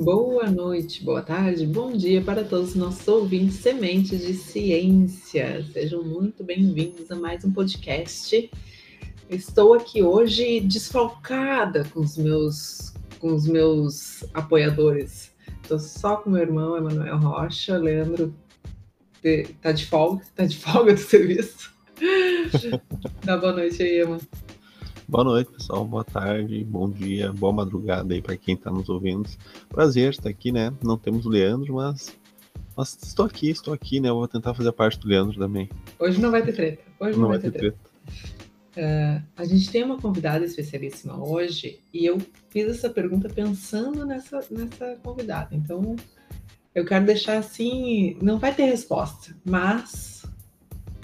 Boa noite, boa tarde, bom dia para todos os nossos ouvintes sementes de ciência. Sejam muito bem-vindos a mais um podcast. Estou aqui hoje desfalcada com os meus, com os meus apoiadores. Estou só com meu irmão, Emanuel Rocha. Leandro tá de folga, tá de folga do serviço. Dá boa noite aí, Ema. Boa noite, pessoal. Boa tarde, bom dia, boa madrugada aí para quem está nos ouvindo. Prazer estar aqui, né? Não temos o Leandro, mas, mas estou aqui, estou aqui, né? Eu vou tentar fazer parte do Leandro também. Hoje não vai ter treta. Hoje não, não vai, ter treta. treta. Uh, a gente tem uma convidada especialíssima hoje e eu fiz essa pergunta pensando nessa, nessa convidada. Então, eu quero deixar assim, não vai ter resposta, mas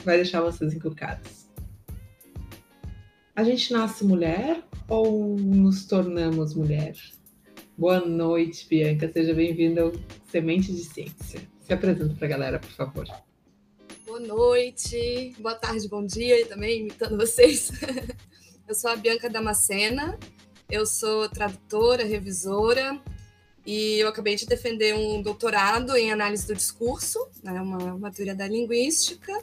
vai deixar vocês encucados. A gente nasce mulher ou nos tornamos mulher? Boa noite, Bianca. Seja bem-vinda ao Semente de Ciência. Se apresenta para a galera, por favor. Boa noite, boa tarde, bom dia e também imitando vocês. Eu sou a Bianca Damascena, eu sou tradutora, revisora e eu acabei de defender um doutorado em análise do discurso, né, uma, uma teoria da linguística,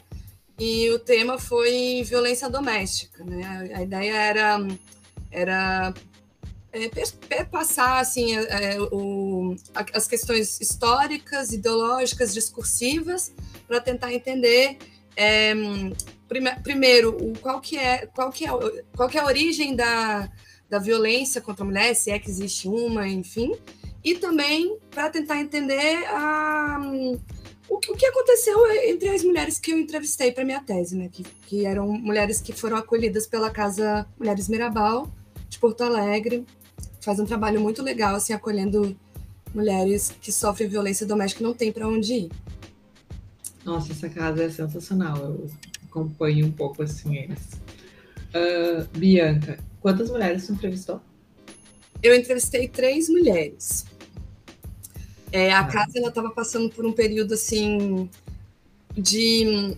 e o tema foi violência doméstica. Né? A ideia era, era é, perpassar assim, é, o, as questões históricas, ideológicas, discursivas, para tentar entender é, prime, primeiro o, qual, que é, qual, que é, qual que é a origem da, da violência contra a mulher, se é que existe uma, enfim, e também para tentar entender a o que, o que aconteceu entre as mulheres que eu entrevistei para minha tese, né? Que, que eram mulheres que foram acolhidas pela Casa Mulheres Mirabal, de Porto Alegre. Faz um trabalho muito legal, assim, acolhendo mulheres que sofrem violência doméstica e não tem para onde ir. Nossa, essa casa é sensacional. Eu acompanho um pouco assim eles. Uh, Bianca, quantas mulheres você entrevistou? Eu entrevistei três mulheres. É, a ah. casa ela estava passando por um período assim de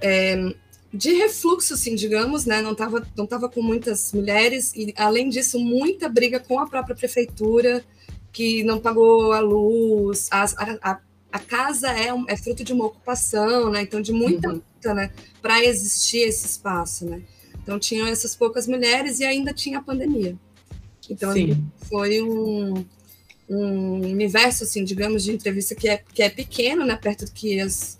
é, de refluxo, assim, digamos, né? Não estava não tava com muitas mulheres e além disso muita briga com a própria prefeitura que não pagou a luz, a, a, a casa é, é fruto de uma ocupação, né? Então de muita uhum. luta, né? Para existir esse espaço, né? Então tinham essas poucas mulheres e ainda tinha a pandemia. Então foi um um universo, assim, digamos, de entrevista que é, que é pequeno, né, perto do que as,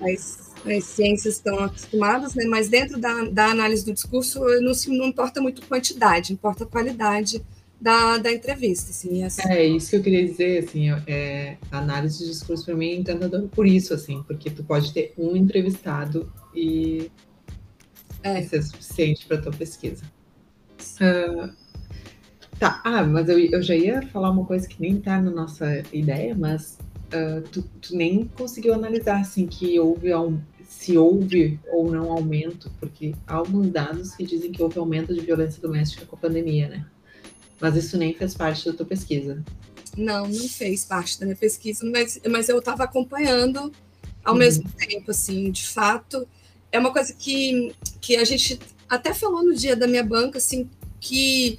as, as ciências estão acostumadas, né, mas dentro da, da análise do discurso não, se, não importa muito quantidade, importa a qualidade da, da entrevista, assim, assim. É isso que eu queria dizer, assim, é, a análise de discurso para mim é encantador por isso, assim, porque tu pode ter um entrevistado e é. ser suficiente para tua pesquisa. Uh, Tá, ah, mas eu, eu já ia falar uma coisa que nem tá na nossa ideia, mas uh, tu, tu, nem conseguiu analisar assim que houve se houve ou não aumento, porque há alguns dados que dizem que houve aumento de violência doméstica com a pandemia, né? Mas isso nem fez parte da tua pesquisa. Não, não fez parte da minha pesquisa, mas, mas eu estava acompanhando ao uhum. mesmo tempo, assim, de fato. É uma coisa que, que a gente até falou no dia da minha banca, assim, que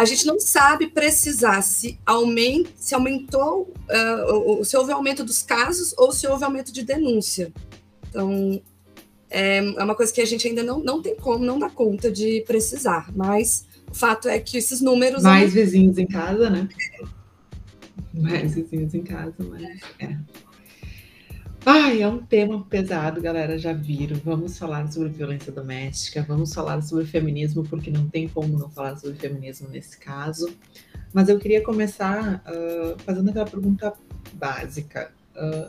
a gente não sabe precisar se, aument, se aumentou, uh, se houve aumento dos casos ou se houve aumento de denúncia. Então, é, é uma coisa que a gente ainda não, não tem como, não dá conta de precisar, mas o fato é que esses números. Mais vizinhos em casa, né? Mais vizinhos em casa, mas. É. Ai, é um tema pesado, galera, já viram. Vamos falar sobre violência doméstica, vamos falar sobre feminismo, porque não tem como não falar sobre feminismo nesse caso. Mas eu queria começar uh, fazendo aquela pergunta básica: uh,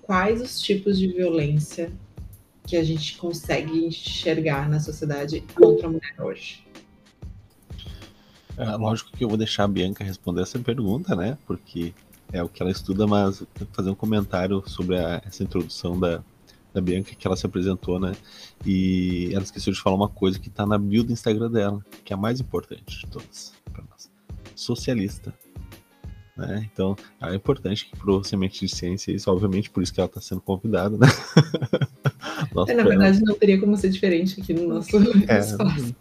quais os tipos de violência que a gente consegue enxergar na sociedade contra a mulher hoje? É, lógico que eu vou deixar a Bianca responder essa pergunta, né? Porque é o que ela estuda, mas fazer um comentário sobre a, essa introdução da, da Bianca que ela se apresentou, né? E ela esqueceu de falar uma coisa que tá na bio do Instagram dela, que é a mais importante de todas para nós. Socialista. Né? Então, é importante que pro Semente de Ciência, isso, obviamente, por isso que ela está sendo convidada, né? Nossa, é, na verdade, não teria como ser diferente aqui no nosso é, espaço.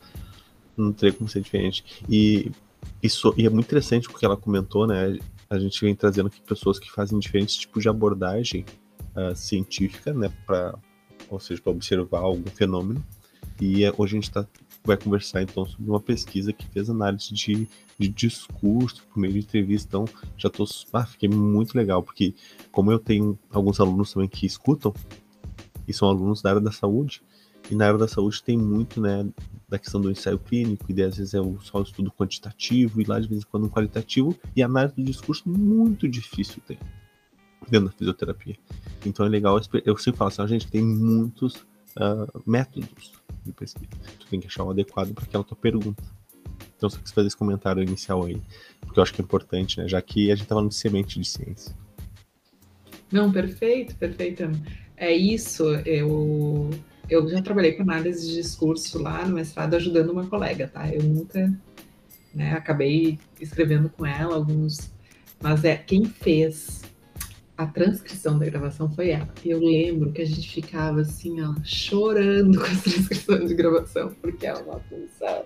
Não, não teria como ser diferente. E, isso, e é muito interessante porque ela comentou, né? A gente vem trazendo aqui pessoas que fazem diferentes tipos de abordagem uh, científica, né, para ou seja, para observar algum fenômeno. E uh, hoje a gente tá, vai conversar então sobre uma pesquisa que fez análise de, de discurso por meio de entrevista. Então, já tô, ah, fiquei muito legal, porque como eu tenho alguns alunos também que escutam, e são alunos da área da saúde, e na área da saúde tem muito, né, da questão do ensaio clínico, e às vezes é só o estudo quantitativo, e lá de vez em quando um qualitativo, e a análise do discurso muito difícil ter dentro da fisioterapia. Então é legal, eu sempre falo assim, a gente tem muitos uh, métodos de pesquisa. Tu tem que achar o adequado para aquela tua pergunta. Então, se você fazer esse comentário inicial aí, porque eu acho que é importante, né? Já que a gente estava no semente de ciência. Não, perfeito, perfeito. É isso. Eu eu já trabalhei com análise de discurso lá no mestrado ajudando uma colega, tá? Eu nunca, né, acabei escrevendo com ela alguns, mas é quem fez a transcrição da gravação foi ela. E eu lembro que a gente ficava assim, ó, chorando com as transcrições de gravação, porque é uma função.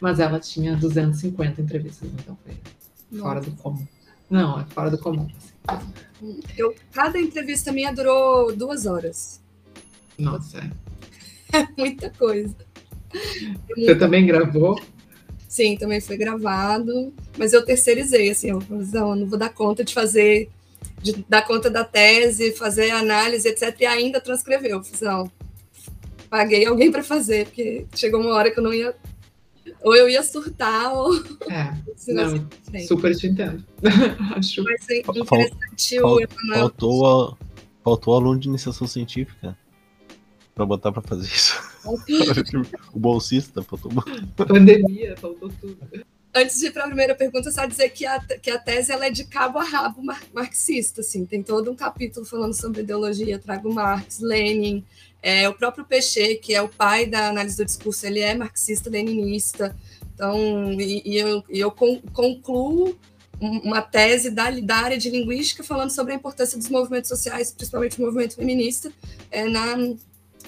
Mas ela tinha 250 entrevistas, então foi Nossa. fora do comum. Não, é fora do comum. Assim. Eu, cada entrevista minha durou duas horas. Nossa, é. muita coisa. Você também gravou? Sim, também foi gravado, mas eu terceirizei, assim, eu não, não vou dar conta de fazer, de dar conta da tese, fazer análise, etc, e ainda transcreveu. Eu fiz, não, paguei alguém para fazer, porque chegou uma hora que eu não ia, ou eu ia surtar, ou... É, não, super te entendo. Acho. Mas é interessante Fal, o Faltou, faltou aluno de iniciação científica pra botar pra fazer isso. o bolsista faltou. Pandemia, faltou tudo. Antes de ir para a primeira pergunta, só dizer que a, que a tese ela é de cabo a rabo mar, marxista, assim, tem todo um capítulo falando sobre ideologia, trago Marx, Lenin, é, o próprio Peixe, que é o pai da análise do discurso, ele é marxista-leninista, então, e, e eu, e eu concluo uma tese da, da, área de linguística falando sobre a importância dos movimentos sociais, principalmente o movimento feminista, é, na,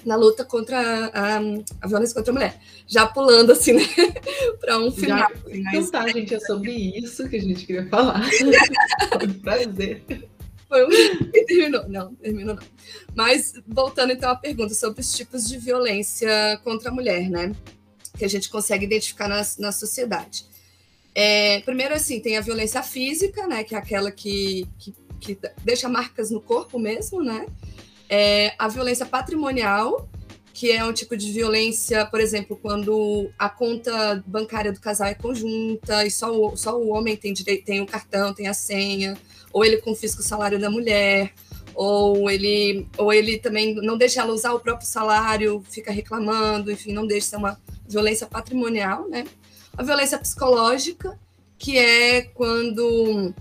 na luta contra a, a, violência contra a mulher. Já pulando assim, né? para um final. Já, então tá, gente, é sobre isso que a gente queria falar. Foi um prazer. Foi um... terminou. Não, terminou não. Mas voltando então à pergunta sobre os tipos de violência contra a mulher, né? Que a gente consegue identificar na, na sociedade. É, primeiro, assim, tem a violência física, né? Que é aquela que, que, que deixa marcas no corpo mesmo, né? É a violência patrimonial, que é um tipo de violência, por exemplo, quando a conta bancária do casal é conjunta e só o, só o homem tem direito, tem o cartão, tem a senha, ou ele confisca o salário da mulher, ou ele, ou ele também não deixa ela usar o próprio salário, fica reclamando, enfim, não deixa ser uma violência patrimonial, né? A violência psicológica, que é quando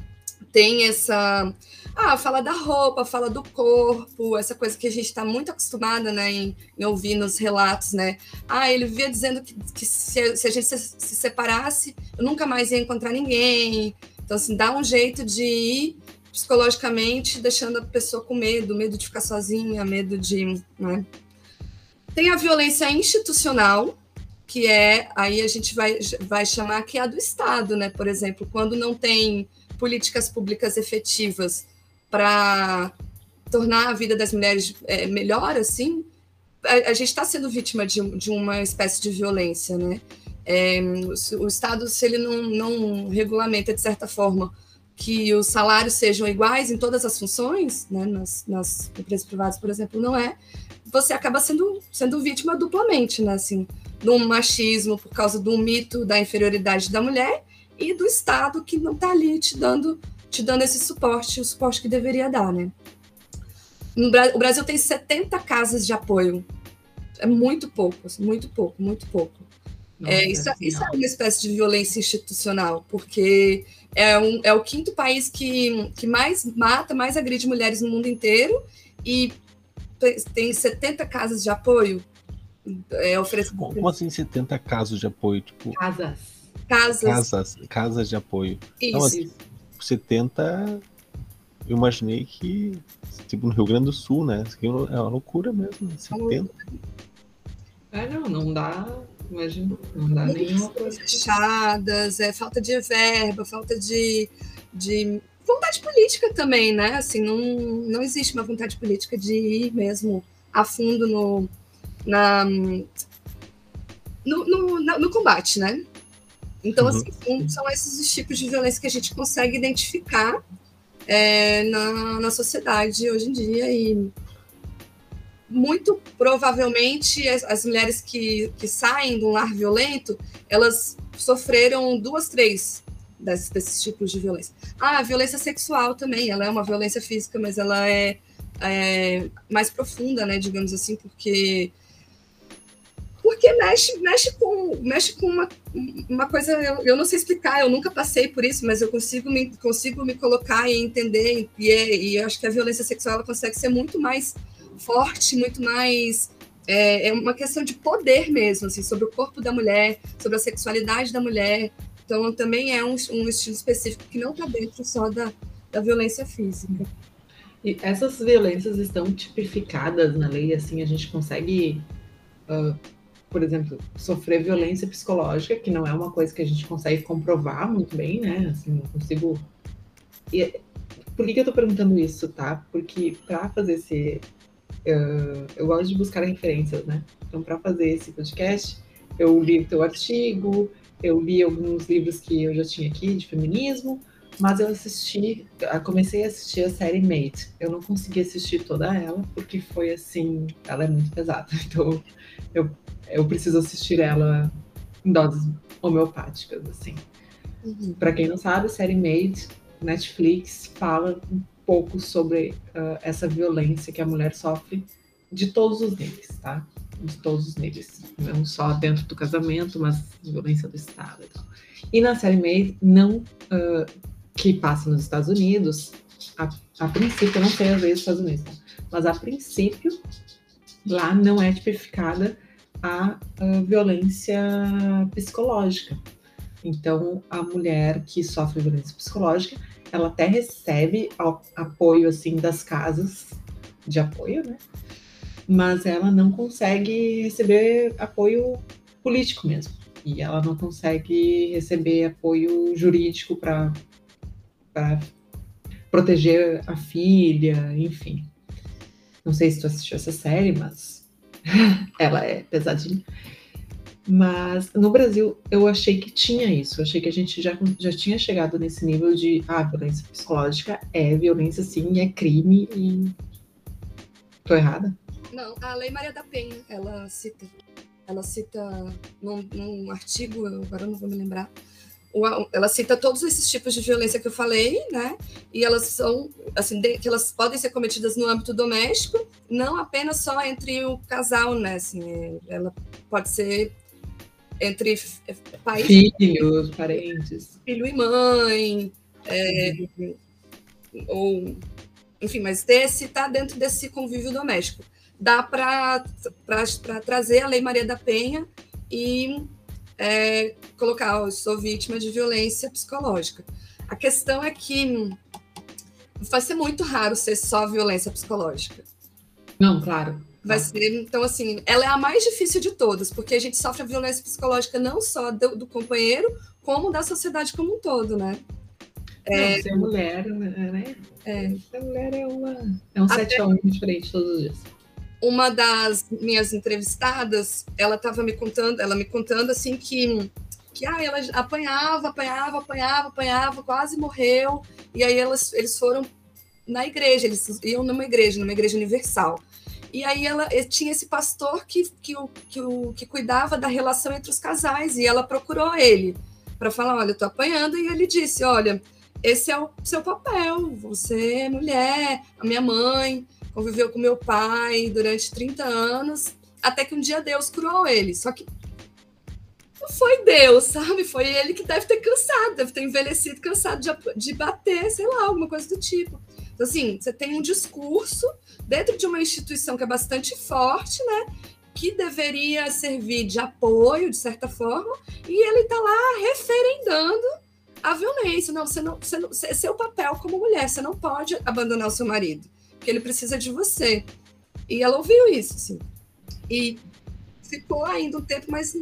tem essa ah, fala da roupa, fala do corpo, essa coisa que a gente está muito acostumada né, em, em, ouvir nos relatos, né? Ah, ele vivia dizendo que, que se, se, a gente se, se, separasse, eu nunca mais ia encontrar ninguém. Então, assim, dá um jeito de ir psicologicamente deixando a pessoa com medo, medo de ficar sozinha, medo de. Né? Tem a violência institucional, que é, aí a gente vai, vai chamar que é a do Estado, né? Por exemplo, quando não tem políticas públicas efetivas para tornar a vida das mulheres é, melhor, assim, a, a gente está sendo vítima de, de, uma espécie de violência, né? É, o, Estado, se ele não, não regulamenta, de certa forma, que os salários sejam iguais em todas as funções, né, nas, nas empresas privadas, por exemplo, não é, você acaba sendo, sendo vítima duplamente, né, assim, do machismo por causa do mito da inferioridade da mulher e do Estado que não está ali te dando te dando esse suporte, o suporte que deveria dar, né? o Brasil tem 70 casas de apoio. É muito pouco, assim, muito pouco, muito pouco. Nossa, é, isso, é, isso, é uma espécie de violência institucional, porque é, um, é o quinto país que, que mais mata, mais agride mulheres no mundo inteiro e tem 70 casas de apoio. É, Como assim 70 casos de apoio? Tipo, casas. Casas. Casas, casas de apoio. Isso. Não, assim, 70, eu imaginei que, tipo, no Rio Grande do Sul, né? Isso aqui é uma loucura mesmo, 70. É, não, não dá, imagina, não dá nenhuma coisa. Fechadas, é falta de verba, falta de, de vontade política também, né? Assim, não, não existe uma vontade política de ir mesmo a fundo no, na, no, no, no combate, né? Então, uhum. assim, são esses os tipos de violência que a gente consegue identificar é, na, na sociedade hoje em dia e muito provavelmente as, as, mulheres que, que saem de um lar violento, elas sofreram duas, três desses, desses tipos de violência. Ah, a violência sexual também, ela é uma violência física, mas ela é, é mais profunda, né, digamos assim, porque porque mexe, mexe com, mexe com uma, uma coisa, eu, eu não sei explicar, eu nunca passei por isso, mas eu consigo me, consigo me colocar e entender, e, é, e acho que a violência sexual ela consegue ser muito mais forte, muito mais. É, é, uma questão de poder mesmo, assim, sobre o corpo da mulher, sobre a sexualidade da mulher. Então, também é um, um estilo específico que não está dentro só da, da violência física. E essas violências estão tipificadas na lei, assim, a gente consegue, uh, por exemplo, sofrer violência psicológica, que não é uma coisa que a gente consegue comprovar muito bem, né? Assim, não consigo. E, por que, que eu tô perguntando isso, tá? Porque para fazer esse, uh, eu gosto de buscar referências, né? Então, para fazer esse podcast, eu li o teu artigo, eu li alguns livros que eu já tinha aqui de feminismo, mas eu assisti, comecei a assistir a série Mate. Eu não consegui assistir toda ela, porque foi assim, ela é muito pesada. Então, eu, eu preciso assistir ela em doses homeopáticas, assim. Uhum. Para quem não sabe, a série Made, Netflix, fala um pouco sobre uh, essa violência que a mulher sofre de todos os níveis, tá? De todos os níveis. Não só dentro do casamento, mas violência do Estado e tal. E na série Made, não uh, que passa nos Estados Unidos, a, a princípio, eu não sei às vezes Estados Unidos, mas a princípio, lá não é tipificada a, violência psicológica. Então, a mulher que sofre violência psicológica, ela até recebe apoio assim das casas de apoio, né? Mas ela não consegue receber apoio político mesmo. E ela não consegue receber apoio jurídico para proteger a filha, enfim. Não sei se tu assistiu essa série, mas ela é pesadinha. Mas no Brasil eu achei que tinha isso, eu achei que a gente já, já tinha chegado nesse nível de ah, violência psicológica é violência sim, é crime e. Tô errada? Não, a Lei Maria da Penha, ela cita. Ela cita num, num artigo, agora não vou me lembrar, ela cita todos esses tipos de violência que eu falei, né? E elas são, assim, que elas podem ser cometidas no âmbito doméstico, não apenas só entre o casal, né? Assim, ela pode ser entre pais. Filhos, parentes. Filho e mãe. É, ou, enfim, mas esse está dentro desse convívio doméstico. Dá para trazer a Lei Maria da Penha e é, colocar, oh, eu sou vítima de violência psicológica. A questão é que vai ser muito raro ser só violência psicológica. Não, claro. Vai ser, então, assim, ela é a mais difícil de todas, porque a gente sofre a violência psicológica não só do, do companheiro, como da sociedade como um todo, né? É, ser mulher, né? É. Ser mulher é, uma, é um Até... 7 a 1 diferente todos os dias. Uma das minhas entrevistadas, ela estava me contando, ela me contando assim que que ah, ela apanhava, apanhava, apanhava, apanhava, quase morreu. E aí elas, eles foram na igreja, eles iam numa igreja, numa igreja universal. E aí ela eh, tinha esse pastor que, que, que, que cuidava da relação entre os casais, e ela procurou ele para falar: olha, eu tô apanhando, e ele disse: olha, esse é o seu papel, você é mulher, a minha mãe conviveu com meu pai durante 30 anos, até que um dia Deus curou ele. Só que não foi Deus, sabe? Foi ele que deve ter cansado, deve ter envelhecido, cansado de, de bater, sei lá, alguma coisa do tipo. Então, assim, você tem um discurso dentro de uma instituição que é bastante forte, né? Que deveria servir de apoio, de certa forma, e ele está lá referendando a violência. Não, você não, você não, seu papel como mulher, você não pode abandonar o seu marido, porque ele precisa de você. E ela ouviu isso, assim. E ficou ainda um tempo, mas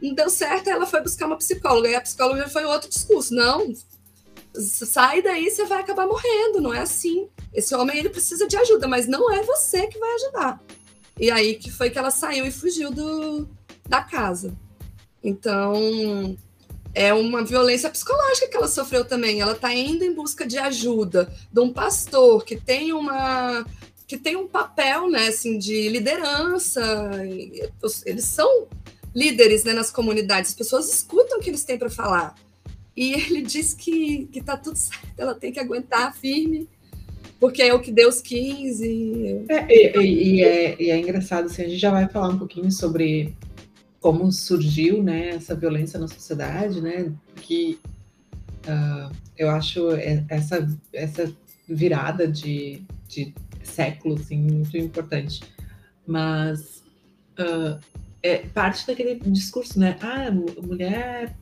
não deu certo. Ela foi buscar uma psicóloga, e a psicóloga foi outro discurso. Não, sai daí, você vai acabar morrendo, não é assim. Esse homem ele precisa de ajuda, mas não é você que vai ajudar. E aí que foi que ela saiu e fugiu do, da casa. Então, é uma violência psicológica que ela sofreu também. Ela está indo em busca de ajuda de um pastor que tem uma que tem um papel, né, assim, de liderança. Eles são líderes, né, nas comunidades. As pessoas escutam o que eles têm para falar. E ele diz que que tá tudo certo. Ela tem que aguentar firme porque é o que Deus quis e... É, e, e, é, e é engraçado, assim, a gente já vai falar um pouquinho sobre como surgiu né, essa violência na sociedade, né? Que uh, eu acho essa, essa virada de, de século assim, muito importante. Mas uh, é parte daquele discurso, né? Ah, mulher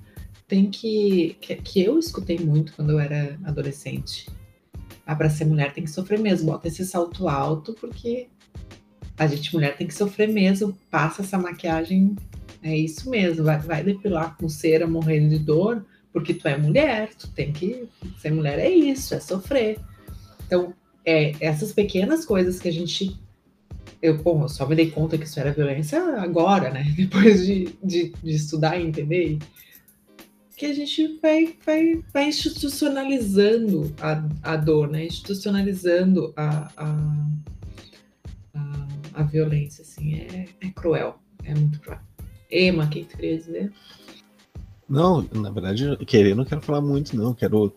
tem que, que. que eu escutei muito quando eu era adolescente. Ah, para ser mulher tem que sofrer mesmo, bota esse salto alto, porque a gente, mulher, tem que sofrer mesmo, passa essa maquiagem é isso mesmo, vai, vai depilar com cera morrendo de dor, porque tu é mulher, tu tem que ser mulher é isso, é sofrer. Então, é, essas pequenas coisas que a gente. Eu, bom, eu só me dei conta que isso era violência agora, né? Depois de, de, de estudar e entender. Que a gente vai, vai, vai institucionalizando a, a dor, né? Institucionalizando a, a, a, a violência, assim. É, é cruel, é muito cruel. Ema, o que tu queria dizer? Não, na verdade, querer não quero falar muito, não. Quero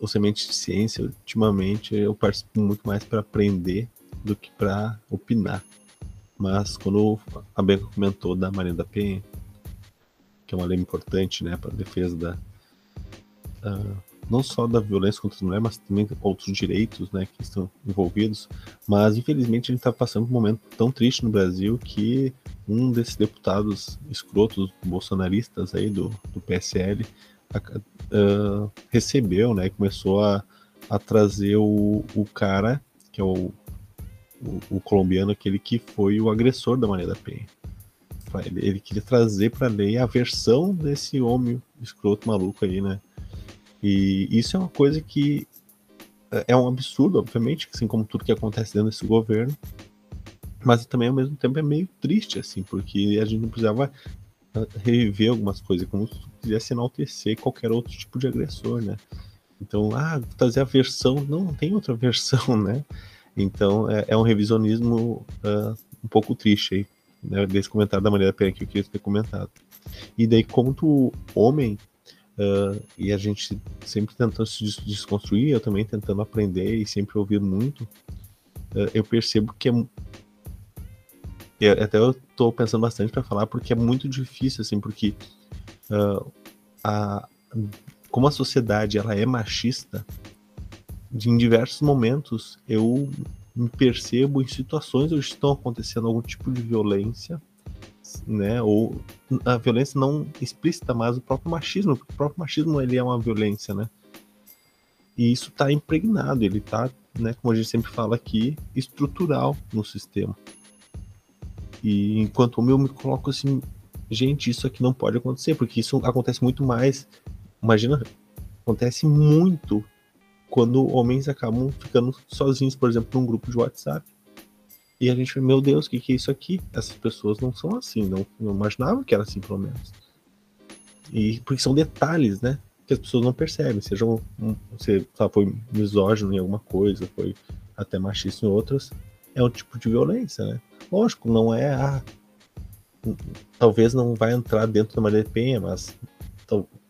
o Semente de Ciência, ultimamente, eu participo muito mais para aprender do que para opinar. Mas quando a Bianca comentou da Maria da Penha, que é uma lei importante né, para a defesa da, uh, não só da violência contra as mulheres, mas também outros direitos né, que estão envolvidos. Mas, infelizmente, a gente está passando por um momento tão triste no Brasil que um desses deputados escrotos bolsonaristas aí do, do PSL uh, recebeu, né, começou a, a trazer o, o cara, que é o, o, o colombiano, aquele que foi o agressor da Maria da Penha. Ele, ele queria trazer para a lei a versão desse homem escroto maluco aí, né? E isso é uma coisa que é, é um absurdo, obviamente, assim como tudo que acontece dentro desse governo, mas também ao mesmo tempo é meio triste, assim, porque a gente não precisava ah, reviver algumas coisas, como se quisesse enaltecer qualquer outro tipo de agressor, né? Então, ah, trazer a versão, não, não tem outra versão, né? Então é, é um revisionismo uh, um pouco triste aí, né, desse comentário da maneira que eu queria ter comentado. E daí, como tu, homem, Uh, e a gente sempre tentando se desconstruir, eu também tentando aprender e sempre ouvindo muito, uh, eu percebo que é. Até eu estou pensando bastante para falar, porque é muito difícil, assim, porque uh, a, como a sociedade ela é machista, em diversos momentos eu me percebo em situações onde estão acontecendo algum tipo de violência né? Ou a violência não explícita, mas o próprio machismo, porque o próprio machismo ele é uma violência, né? E isso está impregnado, ele está, né, como a gente sempre fala aqui, estrutural no sistema. E enquanto o meu me coloco assim, gente, isso aqui não pode acontecer, porque isso acontece muito mais. Imagina, acontece muito quando homens acabam ficando sozinhos, por exemplo, num grupo de WhatsApp. E a gente, meu Deus, o que, que é isso aqui? Essas pessoas não são assim, não, não imaginava que era assim, pelo menos. E porque são detalhes, né? Que as pessoas não percebem. Seja um, você foi misógino em alguma coisa, foi até machista em outras, é um tipo de violência, né? Lógico, não é ah, talvez não vai entrar dentro da Maria Penha, mas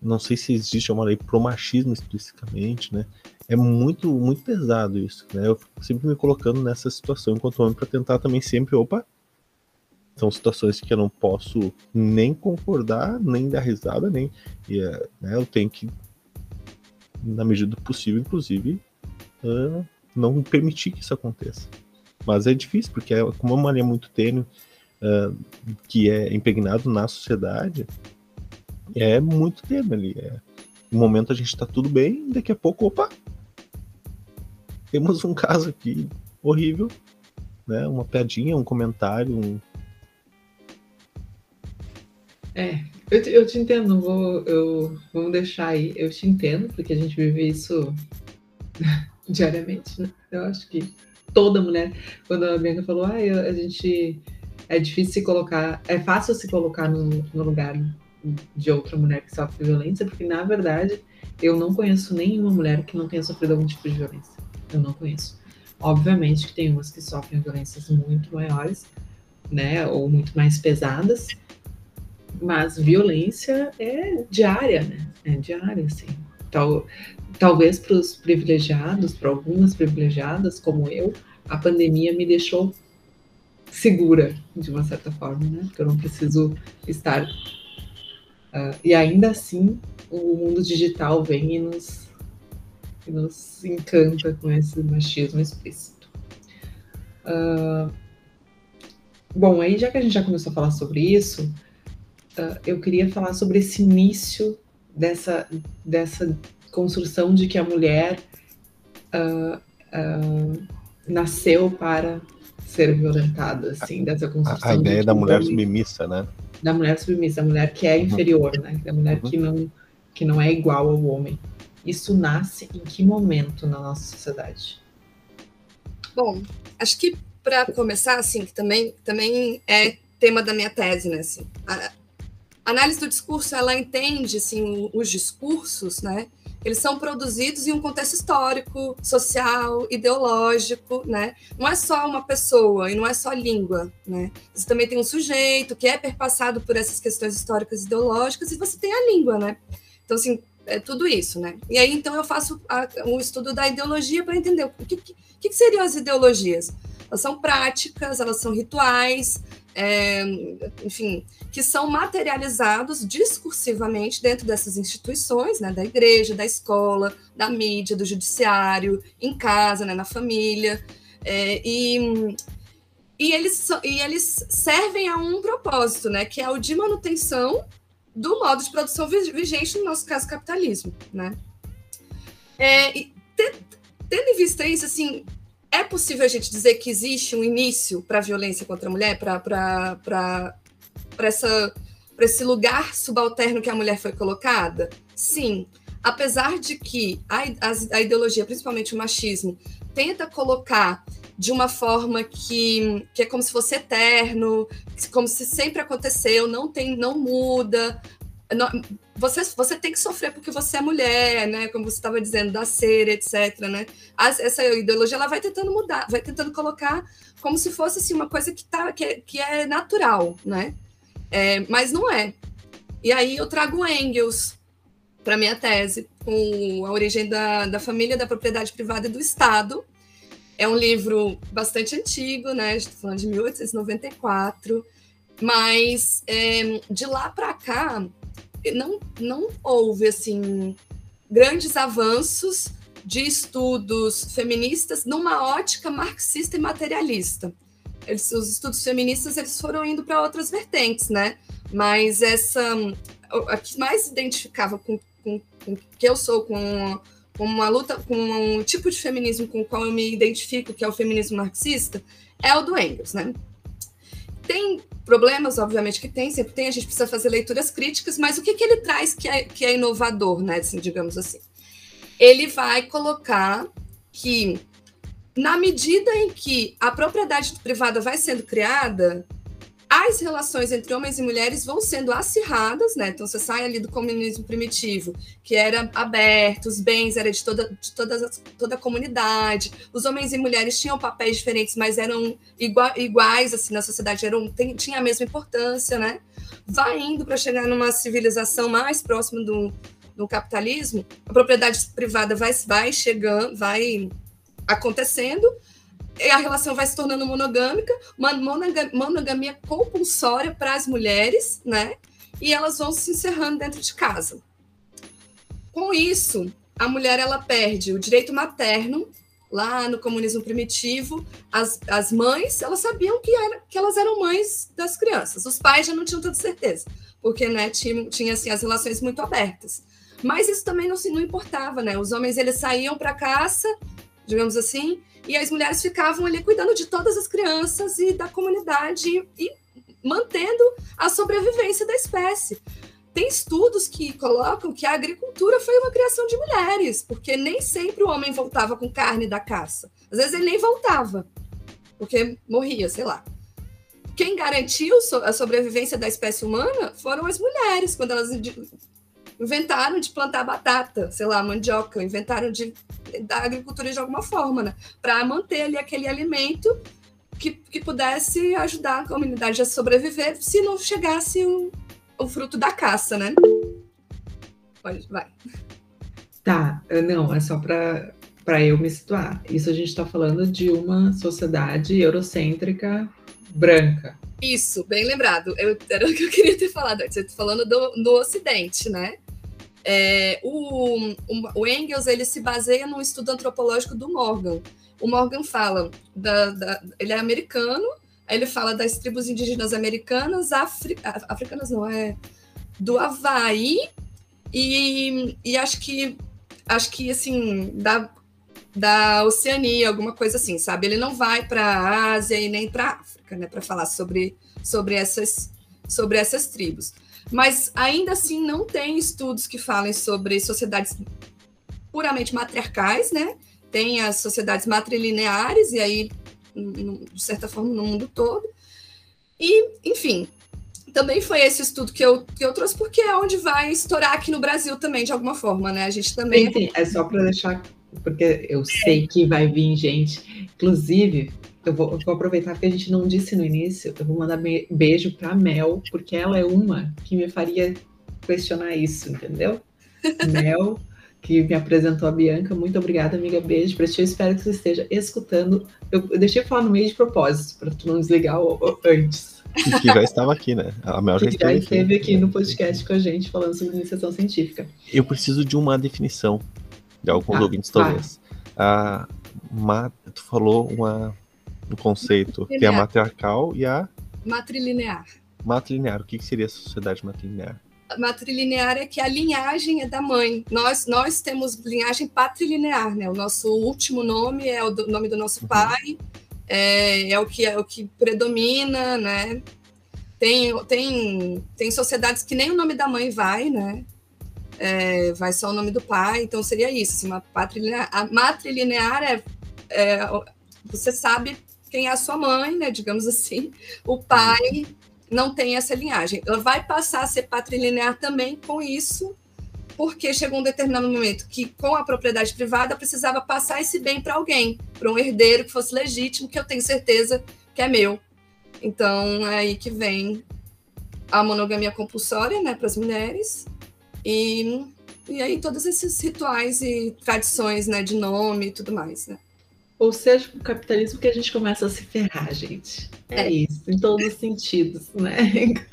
não sei se existe uma lei pro machismo especificamente, né? é muito, muito pesado isso, né? Eu fico sempre me colocando nessa situação enquanto homem para tentar também sempre, opa, são situações que eu não posso nem concordar, nem dar risada, nem. E, é, né, eu tenho que, na medida do possível, inclusive, uh, não permitir que isso aconteça. Mas é difícil, porque é, como é uma linha muito tênue, uh, que é impregnado na sociedade, é muito tênue ali. É, no momento a gente está tudo bem, daqui a pouco, opa, temos um caso aqui horrível, né? Uma piadinha, um comentário, um... É, Eu te, eu te entendo, vou, eu, vamos deixar aí. Eu te entendo, porque a gente vive isso diariamente, né? Eu acho que toda mulher, quando a Bianca falou, ah, a gente é difícil se colocar, é fácil se colocar no, no lugar de outra mulher que sofre violência, porque na verdade eu não conheço nenhuma mulher que não tenha sofrido algum tipo de violência. Eu não conheço. Obviamente que tem umas que sofrem violências muito maiores, né, ou muito mais pesadas, mas violência é diária, né? É diária, assim. Tal, talvez para os privilegiados, para algumas privilegiadas como eu, a pandemia me deixou segura de uma certa forma, né? Porque eu não preciso estar. Uh, e ainda assim, o mundo digital vem e nos, e nos encanta com esse machismo explícito. Uh, bom, aí já que a gente já começou a falar sobre isso, uh, eu queria falar sobre esse início dessa, dessa construção de que a mulher nasceu para ser violentada, assim, dessa construção. A, ideia da mulher submissa, né? Da mulher submissa, a mulher que é uhum. inferior, uhum. né? Da mulher uhum. que, não, que não é igual ao homem. Isso nasce em que momento na nossa sociedade? Bom, acho que para começar, assim, que também, também é tema da minha tese, né? Assim, a análise do discurso, ela entende, assim, os discursos, né? eles são produzidos em um contexto histórico, social, ideológico, né? Não é só uma pessoa e não é só língua, né? Você também tem um sujeito que é perpassado por essas questões históricas e ideológicas e você tem a língua, né? Então, assim, é tudo isso, né? E aí, então, eu faço um estudo da ideologia para entender o que, que, que seriam as ideologias. Elas são práticas, elas são rituais, é, enfim, que são materializados discursivamente dentro dessas instituições, né, da igreja, da escola, da mídia, do judiciário, em casa, né, na família, é, e, e, eles, e eles servem a um propósito, né, que é o de manutenção do modo de produção vigente, no nosso caso, capitalismo, né. É, e, tendo em vista isso, assim, é possível a gente dizer que existe um início para a violência contra a mulher, para esse lugar subalterno que a mulher foi colocada? Sim. Apesar de que a, a, a ideologia, principalmente o machismo, tenta colocar de uma forma que, que é como se fosse eterno, como se sempre aconteceu, não tem, não muda, você, você tem que sofrer porque você é mulher, né? Como você estava dizendo, da ser, etc. Né? Essa ideologia ela vai tentando mudar, vai tentando colocar como se fosse assim, uma coisa que, tá, que, é, que é natural, né? É, mas não é. E aí eu trago Engels para minha tese, com a origem da, da família, da propriedade privada e do Estado. É um livro bastante antigo, né? Estou falando de 1894, mas é, de lá para cá não, não houve assim grandes avanços de estudos feministas numa ótica marxista e materialista. Eles, os estudos feministas eles foram indo para outras vertentes, né? Mas essa a que mais identificava com, com, com que eu sou com, uma luta com um tipo de feminismo com o qual eu me identifico, que é o feminismo marxista, é o do Engels, né? Tem problemas, obviamente, que tem, sempre tem, a gente precisa fazer leituras críticas, mas o que, que ele traz que é, que é inovador, né? Assim, digamos assim. Ele vai colocar que, na medida em que a propriedade privada vai sendo criada, as relações entre homens e mulheres vão sendo acirradas, né? Então você sai ali do comunismo primitivo, que era aberto, os bens eram de toda, de toda, toda a comunidade, os homens e mulheres tinham papéis diferentes, mas eram igual, iguais assim na sociedade, eram, tem, tinha a mesma importância, né? Vai indo para chegar numa civilização mais próxima do, do capitalismo, a propriedade privada vai, vai chegando, vai acontecendo, a relação vai se tornando monogâmica, uma monogamia compulsória para as mulheres, né? E elas vão se encerrando dentro de casa. Com isso, a mulher ela perde o direito materno lá no comunismo primitivo, as, as mães, elas sabiam que, era, que elas eram mães das crianças. Os pais já não tinham tanta certeza, porque né, tinha, tinha assim, as relações muito abertas. Mas isso também não, não importava, né? Os homens eles saíam para caça, digamos assim, e as mulheres ficavam ali cuidando de todas as crianças e da comunidade e mantendo a sobrevivência da espécie. tem estudos que colocam que a agricultura foi uma criação de mulheres, porque nem sempre o homem voltava com carne da caça. Às vezes ele nem voltava, porque morria, sei lá. Quem garantiu a sobrevivência da espécie humana foram as mulheres, quando elas inventaram de plantar batata, sei lá, mandioca, inventaram de da agricultura de alguma forma, né? Para manter ali aquele alimento que, que pudesse ajudar a comunidade a sobreviver se não chegasse o, o fruto da caça, né? Pode, vai. Tá, não, é só para eu me situar. Isso a gente está falando de uma sociedade eurocêntrica branca. Isso, bem lembrado. Eu, era o que eu queria ter falado antes. Eu tô falando do, do Ocidente, né? É, o, o, Engels ele se baseia num estudo antropológico do Morgan. O Morgan fala, da, da, ele é americano, ele fala das tribos indígenas americanas, afri, africanas não, é do Havaí, e, e acho que acho que assim da, da Oceania, alguma coisa assim, sabe? Ele não vai para a Ásia e nem para a África, né, para falar sobre, sobre essas sobre essas tribos. Mas ainda assim não tem estudos que falem sobre sociedades puramente matriarcais, né? Tem as sociedades matrilineares, e aí, de certa forma, no mundo todo. E, enfim, também foi esse estudo que eu, que eu trouxe, porque é onde vai estourar aqui no Brasil também, de alguma forma, né? A gente também. Sim, sim. é só para deixar, porque eu sei que vai vir gente, inclusive eu vou, eu vou, aproveitar que a gente não disse no início, eu vou mandar beijo para Mel, porque ela é uma que me faria questionar isso, entendeu? Mel, que me apresentou a Bianca, muito obrigada, amiga, beijo para ti, eu espero que você esteja escutando. Eu, eu deixei falar no meio de propósito, para tu não desligar o, o, antes. E que já estava aqui, né? A Mel já, já esteve aqui no podcast com a gente, falando sobre iniciação científica. Eu preciso de uma definição, de alguns ah, ouvintes talvez. Ah, tu falou uma no conceito, que é a matriarcal e a matrilinear. Matrilinear, o que seria a sociedade matrilinear? matrilinear é que a linhagem é da mãe. Nós, nós temos linhagem patrilinear, né? O nosso último nome é o do, nome do nosso uhum. pai, é, é, o que é o que predomina, né? Tem, tem, tem sociedades que nem o nome da mãe vai, né? É, vai só o nome do pai, então seria isso. Assim, uma patrilinear. A matrilinear é, é você sabe é a sua mãe, né? Digamos assim. O pai não tem essa linhagem. Ela vai passar a ser patrilinear também com isso, porque chegou um determinado momento que, com a propriedade privada, precisava passar esse bem para alguém, para um herdeiro que fosse legítimo, que eu tenho certeza que é meu. Então, é aí que vem a monogamia compulsória né, para as mulheres. E, e aí todos esses rituais e tradições né, de nome e tudo mais. Né? Ou seja, com o capitalismo que a gente começa a se ferrar, gente. É, é. isso, em todos os sentidos, né?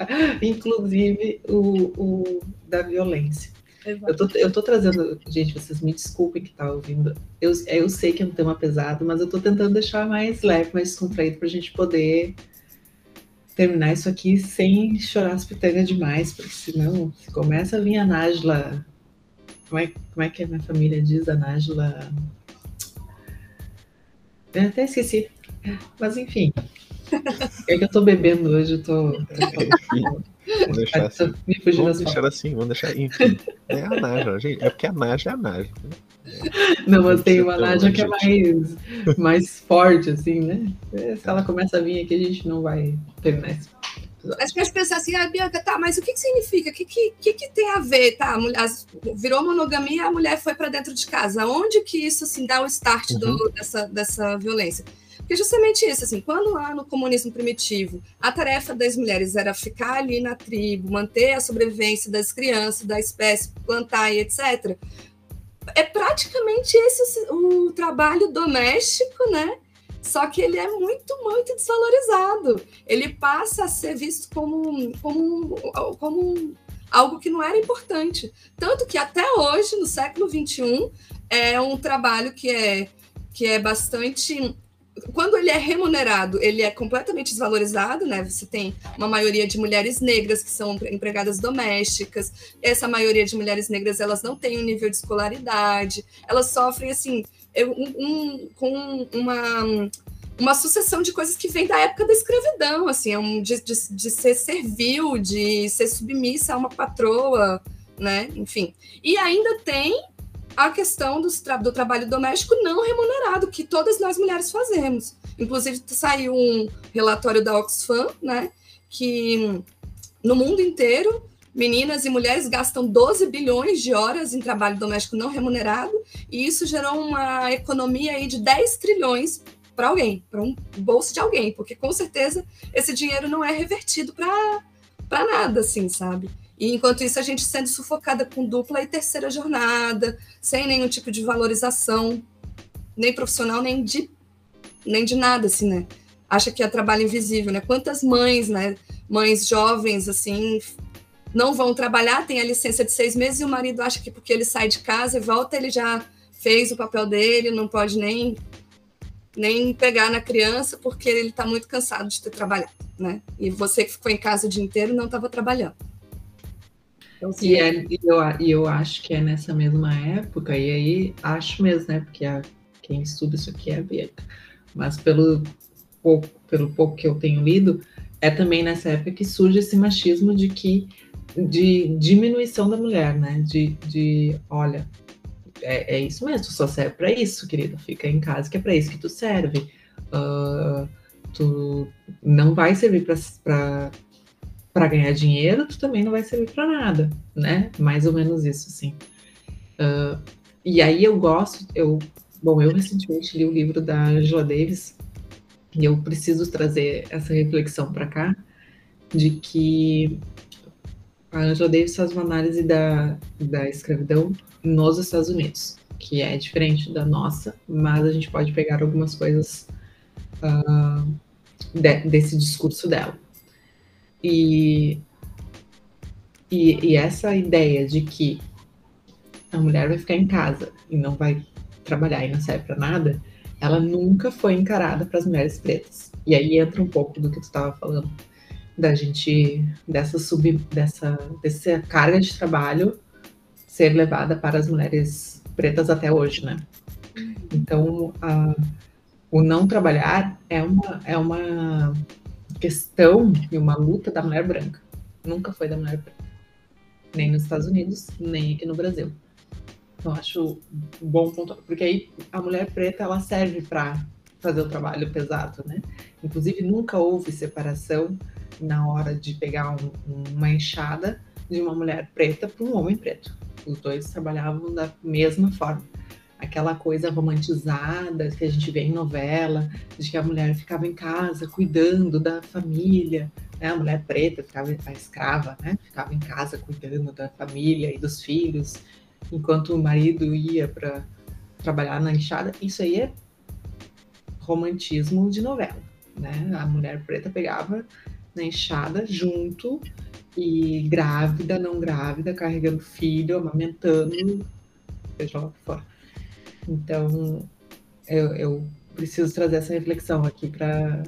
Inclusive o, o da violência. Eu tô, eu tô trazendo, gente, vocês me desculpem que tá ouvindo. Eu, eu sei que é um tema pesado, mas eu tô tentando deixar mais leve, mais descontraído pra gente poder terminar isso aqui sem chorar as pitangas demais, porque senão se começa a vir a Nájila. Como é, como é que a minha família diz? A Nájila eu até esqueci. Mas enfim. É que eu tô bebendo hoje, eu tô. Vamos deixar assim. Vamos deixar assim, vamos deixar. Enfim. É a Naja, gente. É porque a Naja é a Naja. Não, mas tem uma Naja que é mais, mais forte, assim, né? Se ela começa a vir aqui, a gente não vai terminar isso. As pessoas pensam assim, ah, Bianca, tá, mas o que, que significa? O que, que, que, tem a ver? Tá, a mulher, virou monogamia, a mulher foi para dentro de casa. Onde que isso assim, dá o start uhum. do, dessa, dessa violência? Porque justamente isso, assim, quando lá no comunismo primitivo a tarefa das mulheres era ficar ali na tribo, manter a sobrevivência das crianças, da espécie, plantar e etc., é praticamente esse o trabalho doméstico, né? Só que ele é muito, muito desvalorizado. Ele passa a ser visto como, como, como algo que não era importante. Tanto que até hoje, no século XXI, é um trabalho que é, que é bastante quando ele é remunerado, ele é completamente desvalorizado, né? Você tem uma maioria de mulheres negras que são empregadas domésticas. Essa maioria de mulheres negras, elas não têm um nível de escolaridade. Elas sofrem assim um, um, com uma, uma sucessão de coisas que vem da época da escravidão, assim, é um, de, de, de ser servil, de ser submissa a uma patroa, né? Enfim. E ainda tem a questão tra do trabalho doméstico não remunerado, que todas nós mulheres fazemos. Inclusive, saiu um relatório da Oxfam, né? Que no mundo inteiro, meninas e mulheres gastam 12 bilhões de horas em trabalho doméstico não remunerado, e isso gerou uma economia aí de 10 trilhões para alguém, para um bolso de alguém, porque com certeza esse dinheiro não é revertido para nada, assim, sabe? E enquanto isso, a gente sendo sufocada com dupla e terceira jornada, sem nenhum tipo de valorização, nem profissional, nem de, nem de nada, assim, né? Acha que é trabalho invisível, né? Quantas mães, né? Mães jovens, assim, não vão trabalhar, tem a licença de seis meses e o marido acha que porque ele sai de casa e volta, ele já fez o papel dele, não pode nem nem pegar na criança porque ele está muito cansado de ter trabalhado, né? E você que ficou em casa o dia inteiro não estava trabalhando. Então, e, é, e, eu, e eu acho que é nessa mesma época, e aí acho mesmo, né? Porque a, quem estuda isso aqui é a Bianca. Mas pelo pouco, pelo pouco que eu tenho lido, é também nessa época que surge esse machismo de que de diminuição da mulher, né? De, de olha, é, é isso mesmo, tu só serve para isso, querida. Fica em casa que é para isso que tu serve. Uh, tu não vai servir para ganhar dinheiro, tu também não vai servir para nada, né? Mais ou menos isso, assim. Uh, e aí eu gosto, eu, bom, eu recentemente li o livro da Angela Davis e eu preciso trazer essa reflexão para cá de que a Angela Davis faz uma análise da, da escravidão nos Estados Unidos, que é diferente da nossa, mas a gente pode pegar algumas coisas uh, de, desse discurso dela. E, e, e essa ideia de que a mulher vai ficar em casa e não vai trabalhar e não serve para nada, ela nunca foi encarada para as mulheres pretas. E aí entra um pouco do que tu estava falando, da gente, dessa sub, dessa, dessa carga de trabalho ser levada para as mulheres pretas até hoje, né? Então, a, o não trabalhar é uma, é uma questão e uma luta da mulher branca. Nunca foi da mulher preta. Nem nos Estados Unidos, nem aqui no Brasil. Então, acho um bom ponto, porque aí a mulher preta ela serve para fazer o trabalho pesado, né? Inclusive, nunca houve separação na hora de pegar um, uma enxada de uma mulher preta para um homem preto. Os dois trabalhavam da mesma forma aquela coisa romantizada que a gente vê em novela, de que a mulher ficava em casa cuidando da família, né? A mulher preta ficava a escrava, né? Ficava em casa cuidando da família e dos filhos, enquanto o marido ia para trabalhar na enxada. Isso aí é romantismo de novela, né? A mulher preta pegava na enxada junto e grávida, não grávida, carregando filho, amamentando, seja lá o que for. Então, eu, eu preciso trazer essa reflexão aqui para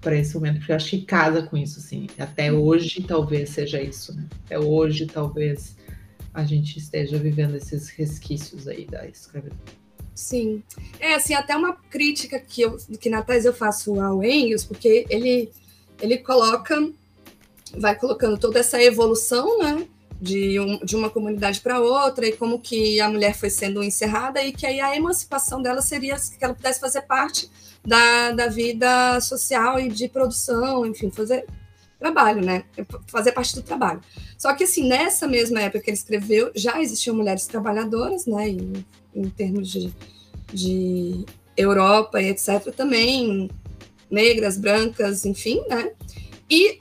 para esse momento, porque eu acho que casa com isso, assim. Até hoje, talvez seja isso, né? Até hoje, talvez a gente esteja vivendo esses resquícios aí da escravidão. Sim. É, assim, até uma crítica que, eu, que na tese eu faço ao Engels, porque ele, ele coloca, vai colocando toda essa evolução, né? de, um, de uma comunidade para outra e como que a mulher foi sendo encerrada e que aí a emancipação dela seria que ela pudesse fazer parte da, da vida social e de produção, enfim, fazer trabalho, né? Fazer parte do trabalho. Só que, assim, nessa mesma época que ele escreveu, já existiam mulheres trabalhadoras, né? Em, em termos de, de Europa e etc. também, negras, brancas, enfim, né? E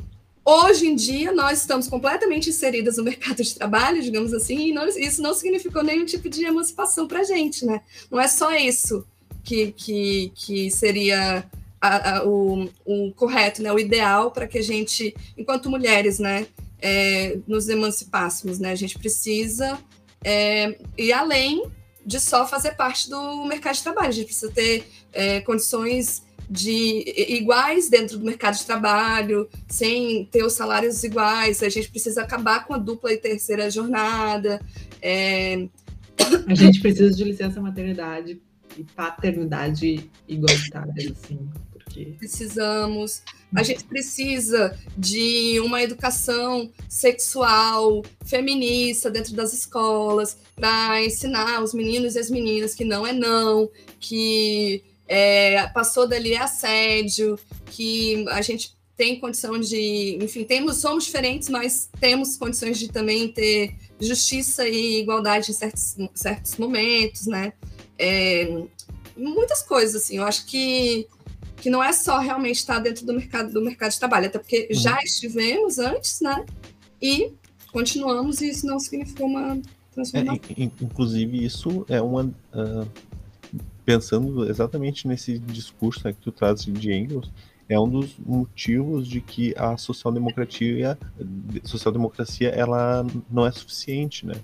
Hoje em dia, nós estamos completamente inseridas no mercado de trabalho, digamos assim, e não, isso não significou nenhum tipo de emancipação para a gente, né? Não é só isso que, que, que seria a, a, o, o correto, né? O ideal para que a gente, enquanto mulheres, né, é, nos emancipássemos, né? A gente precisa é, ir além de só fazer parte do mercado de trabalho, a gente precisa ter é, condições de iguais dentro do mercado de trabalho, sem ter os salários iguais. A gente precisa acabar com a dupla e terceira jornada. É... A gente precisa de licença maternidade e paternidade igualitária, assim, porque... Precisamos. A gente precisa de uma educação sexual, feminista dentro das escolas, para ensinar os meninos e as meninas que não é não, que é, passou dali é assédio, que a gente tem condição de, enfim, temos, somos diferentes, mas temos condições de também ter justiça e igualdade em certos, certos momentos, né? É, muitas coisas, assim, eu acho que, que não é só realmente estar dentro do mercado, do mercado de trabalho, até porque uhum. já estivemos antes, né? E continuamos, e isso não significou uma transformação. É, inclusive, isso é uma. Uh, pensando exatamente nesse discurso né, que tu traz de Engels, é um dos motivos de que a social-democracia, social-democracia ela não é suficiente, né?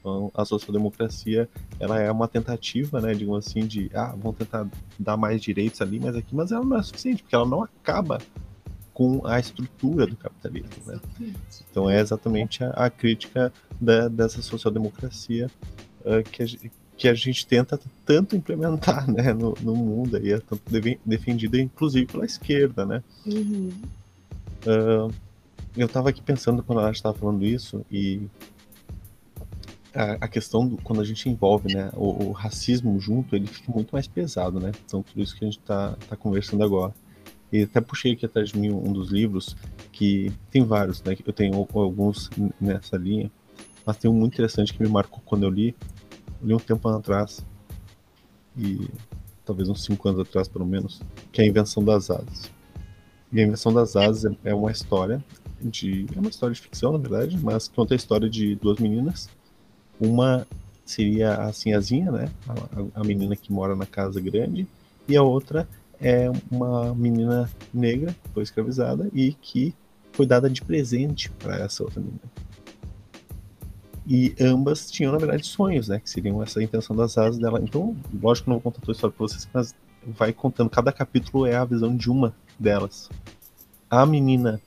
Então, a social-democracia ela é uma tentativa, né, digamos assim, de ah, vamos tentar dar mais direitos ali, mas aqui, mas ela não é suficiente, porque ela não acaba com a estrutura do capitalismo, né? Então é exatamente a, a crítica da, dessa social-democracia uh, que, a, que a gente tenta tanto implementar né, no, no mundo e é tanto defendida inclusive pela esquerda, né? Uhum. Uh, eu estava aqui pensando quando ela estava falando isso e a, a, questão do quando a gente envolve né, o, o, racismo junto, ele fica muito mais pesado, né? Então tudo isso que a gente está tá conversando agora. E até puxei aqui atrás de mim um dos livros que tem vários, né? Eu tenho alguns nessa linha, mas tem um muito interessante que me marcou quando eu li, li um tempo atrás, e talvez uns 5 anos atrás, pelo menos, que é a Invenção das Asas. E a Invenção das Asas é, é uma história de. É uma história de ficção, na verdade, mas conta a história de duas meninas. Uma seria a Sinhazinha, né? A, a menina que mora na casa grande, e a outra é uma menina negra que foi escravizada e que foi dada de presente para essa outra menina. E ambas tinham, na verdade, sonhos, né? Que seriam essa intenção das asas dela. Então, lógico que não vou contar toda a história pra vocês, mas vai contando. Cada capítulo é a visão de uma delas. A menina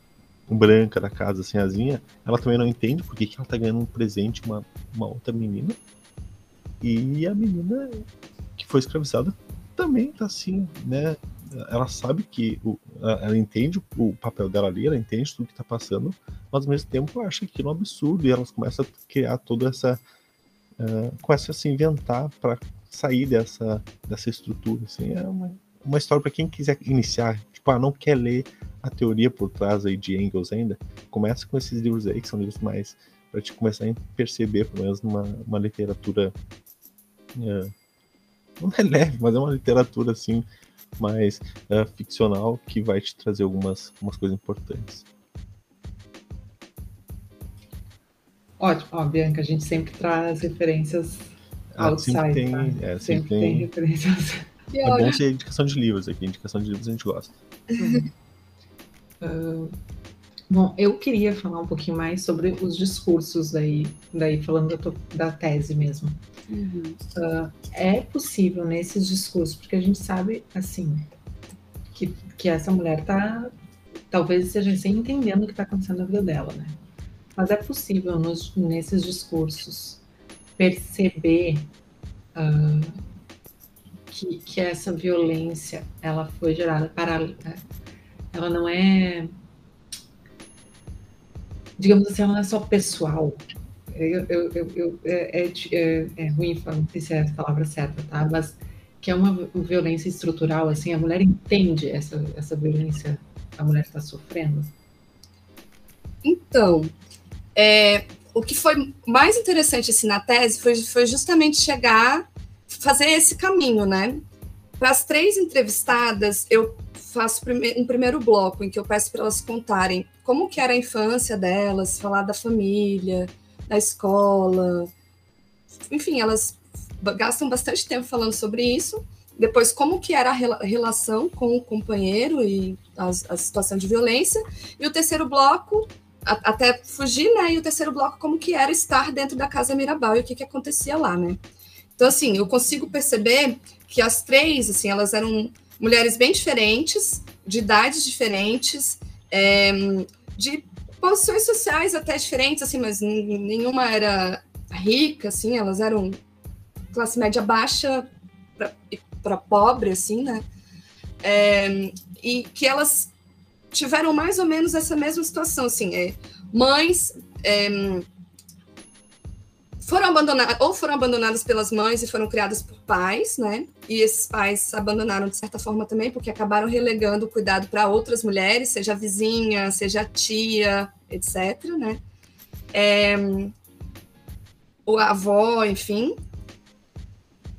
branca da casa, assim, azinha, ela também não entende porque que ela tá ganhando um presente, uma, uma outra menina. E a menina que foi escravizada também tá assim, né? Ela sabe que o, ela entende o papel dela ali, ela entende tudo que tá passando, mas ao mesmo tempo acha aquilo um absurdo e elas começam a criar toda essa. Uh, começam a se inventar para sair dessa, dessa estrutura. Assim, é uma, uma história para quem quiser iniciar, tipo, ah, não quer ler a teoria por trás aí de Engels ainda, começa com esses livros aí, que são livros mais. para te começar a perceber, pelo menos, numa uma literatura. Uh, não é leve, mas é uma literatura assim mais uh, ficcional que vai te trazer algumas, algumas coisas importantes. Ótimo, ó, Bianca, a gente sempre traz referências ah, outside, sempre tem, tá? é, sempre, sempre tem, tem referências. É bom ser indicação de livros aqui, indicação de livros a gente gosta. uh, bom, eu queria falar um pouquinho mais sobre os discursos daí, daí falando da, da tese mesmo. Uhum. Uh, é possível nesses discursos, porque a gente sabe, assim, que, que essa mulher tá, talvez esteja sem entendendo o que está acontecendo na vida dela, né? Mas é possível nos, nesses discursos perceber uh, que, que essa violência ela foi gerada para ela não é digamos assim, ela não é só pessoal, eu, eu, eu, eu é, é, é, é, ruim falar, não sei se é a palavra certa, tá? Mas que é uma violência estrutural, assim, a mulher entende essa, essa violência que a mulher está sofrendo? Então, é, o que foi mais interessante assim, na tese foi, foi justamente chegar, fazer esse caminho, né? Para as três entrevistadas, eu faço um primeiro bloco em que eu peço para elas contarem como que era a infância delas, falar da família, da escola. Enfim, elas gastam bastante tempo falando sobre isso. Depois, como que era a relação com o companheiro e a, a situação de violência. E o terceiro bloco, a, até fugir, né? E o terceiro bloco, como que era estar dentro da Casa Mirabal e o que, que acontecia lá, né? Então, assim, eu consigo perceber que as três, assim, elas eram mulheres bem diferentes, de idades diferentes, é, de posições sociais até diferentes, assim, mas nenhuma era rica, assim, elas eram classe média baixa, para pobre, assim, né? É, e que elas tiveram mais ou menos essa mesma situação, assim, é, mães é, foram abandonadas, ou foram abandonadas pelas mães e foram criadas por pais, né? E esses pais abandonaram de certa forma também, porque acabaram relegando o cuidado para outras mulheres, seja a vizinha, seja a tia, etc, né? É, ou a avó, enfim.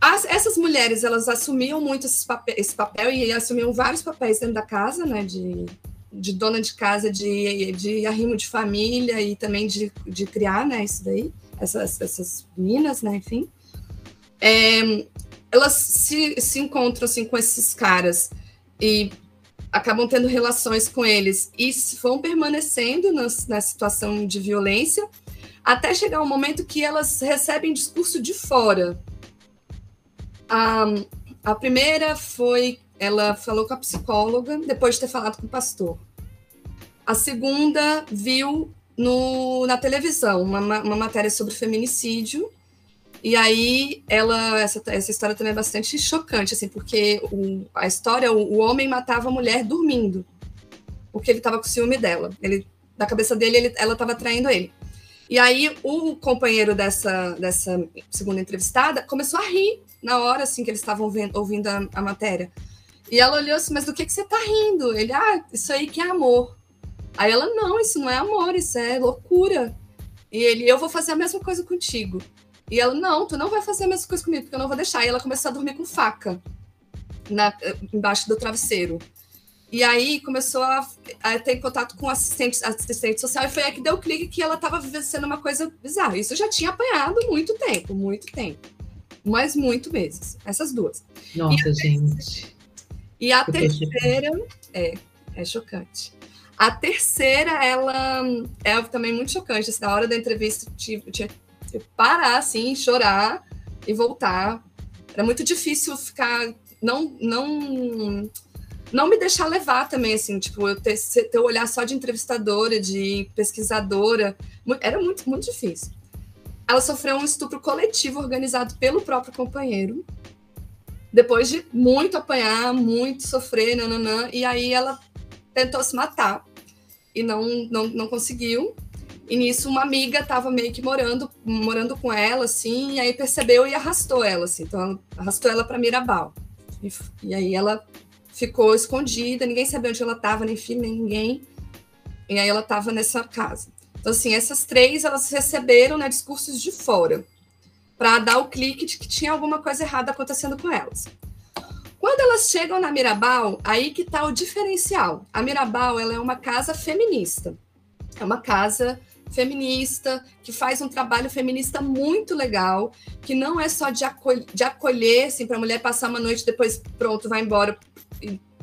As, essas mulheres, elas assumiam muito esse papel, esse papel e assumiam vários papéis dentro da casa, né? De, de dona de casa, de, de arrimo de família e também de, de criar, né? Isso daí, essas, essas meninas, né? Enfim. É, elas se, se encontram assim com esses caras e acabam tendo relações com eles e vão permanecendo na, na situação de violência até chegar um momento que elas recebem discurso de fora. A, a primeira foi, ela falou com a psicóloga depois de ter falado com o pastor. A segunda viu no, na televisão uma, uma matéria sobre feminicídio e aí ela essa, essa história também é bastante chocante assim porque o, a história o, o homem matava a mulher dormindo porque ele estava com ciúme dela ele da cabeça dele ele, ela estava traindo ele e aí o companheiro dessa, dessa segunda entrevistada começou a rir na hora assim que eles estavam ouvindo a, a, matéria. E ela olhou assim, mas do que, que você tá rindo? Ele, ah, isso aí que é amor. Aí ela, não, isso não é amor, isso é loucura. E ele, eu vou fazer a mesma coisa contigo. E ela, não, tu não vai fazer a mesma coisa comigo, porque eu não vou deixar. E ela começou a dormir com faca na, embaixo do travesseiro. E aí começou a, a, ter contato com assistente, assistente social, e foi aí que deu o clique que ela estava vivenciando uma coisa bizarra. Isso já tinha apanhado muito tempo, muito tempo. Mas muito meses. Essas duas. Nossa, e gente. E a terceira. É, é chocante. A terceira, ela é também muito chocante. Assim, na hora da entrevista, eu tinha que parar, assim, chorar e voltar. Era muito difícil ficar. Não, não não me deixar levar também, assim, tipo, eu ter, ter o olhar só de entrevistadora, de pesquisadora, era muito, muito difícil. Ela sofreu um estupro coletivo organizado pelo próprio companheiro, depois de muito apanhar, muito sofrer, nananã, e aí ela tentou se matar e não, não, não conseguiu. E nisso uma amiga estava meio que morando, morando com ela, assim, e aí percebeu e arrastou ela, assim. Então, arrastou ela para Mirabal. E, e aí ela ficou escondida, ninguém sabia onde ela estava, nem filho, nem ninguém. E aí ela estava nessa casa. Então, assim, essas três, elas receberam né, discursos de fora, para dar o clique de que tinha alguma coisa errada acontecendo com elas. Quando elas chegam na Mirabal, aí que está o diferencial. A Mirabal ela é uma casa feminista. É uma casa feminista, que faz um trabalho feminista muito legal, que não é só de, acolher, de acolher assim, para a mulher passar uma noite depois, pronto, vai embora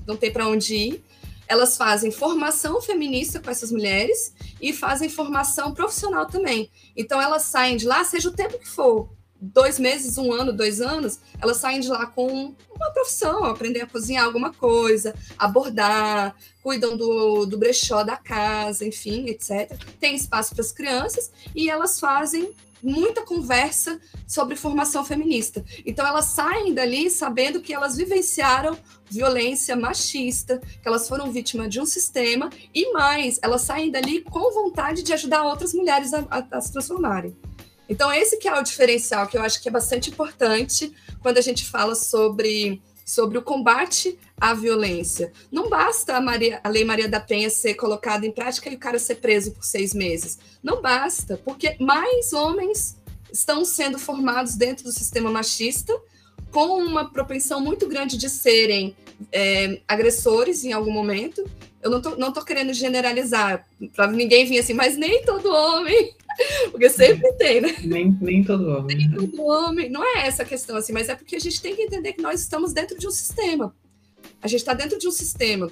não tem para onde ir. Elas fazem formação feminista com essas mulheres e fazem formação profissional também. Então elas saem de lá, seja o tempo que for, dois meses, um ano, dois anos, elas saem de lá com uma profissão, aprender a cozinhar alguma coisa, abordar, cuidam do, do brechó da casa, enfim, etc. Tem espaço para as crianças e elas fazem muita conversa sobre formação feminista. Então elas saem dali sabendo que elas vivenciaram violência machista, que elas foram vítimas de um sistema e mais, elas saem dali com vontade de ajudar outras mulheres a, a, a se transformarem. Então esse que é o diferencial que eu acho que é bastante importante quando a gente fala sobre sobre o combate à violência. Não basta a, Maria, a Lei Maria da Penha ser colocada em prática e o cara ser preso por seis meses. Não basta, porque mais homens estão sendo formados dentro do sistema machista com uma propensão muito grande de serem é, agressores em algum momento. Eu não tô, não tô querendo generalizar, para ninguém vir assim, mas nem todo homem porque sempre tem, né? Nem, nem todo homem. Nem todo homem. Não é essa a questão, assim, mas é porque a gente tem que entender que nós estamos dentro de um sistema. A gente está dentro de um sistema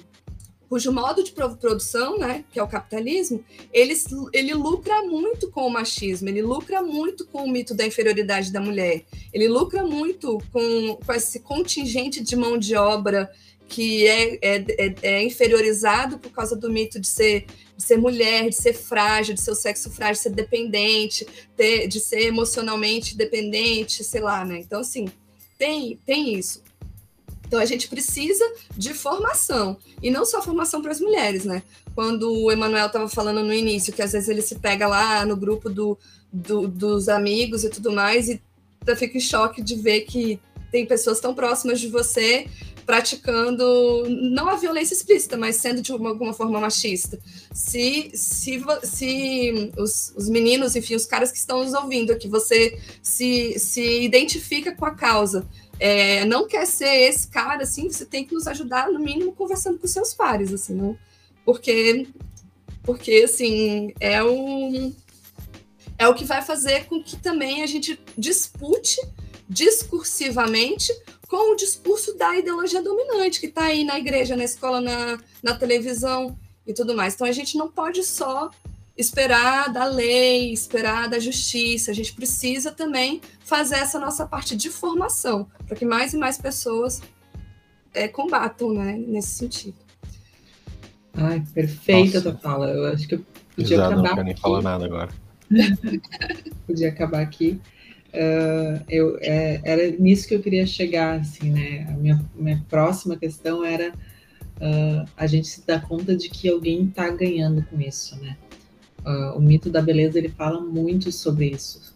cujo modo de produção, né, que é o capitalismo, ele, ele lucra muito com o machismo, ele lucra muito com o mito da inferioridade da mulher, ele lucra muito com, com esse contingente de mão de obra que é, é, é, é inferiorizado por causa do mito de ser de ser mulher, de ser frágil, de ser o sexo frágil, de ser dependente, ter, de ser emocionalmente dependente, sei lá, né? Então, assim, tem, tem isso. Então a gente precisa de formação e não só formação para as mulheres, né? Quando o Emanuel estava falando no início que às vezes ele se pega lá no grupo do, do, dos amigos e tudo mais e fica em choque de ver que tem pessoas tão próximas de você praticando não a violência explícita, mas sendo de uma, alguma forma machista. Se, se, se os, os, meninos, enfim, os caras que estão nos ouvindo aqui, você se, se identifica com a causa, é, não quer ser esse cara, assim, você tem que nos ajudar, no mínimo, conversando com seus pares, assim, não? Porque, porque assim, é um é o que vai fazer com que também a gente dispute discursivamente com o discurso da ideologia dominante que está aí na igreja, na escola, na, na televisão e tudo mais. Então a gente não pode só esperar da lei, esperar da justiça. A gente precisa também fazer essa nossa parte de formação para que mais e mais pessoas é, combatam, né, nesse sentido. Ai, perfeita a tua fala. Eu acho que eu podia Exato, acabar. Não quero nem falar nada agora. podia acabar aqui. Uh, eu, é, era nisso que eu queria chegar, assim, né? A minha, minha próxima questão era uh, a gente se dar conta de que alguém está ganhando com isso, né? Uh, o mito da beleza ele fala muito sobre isso.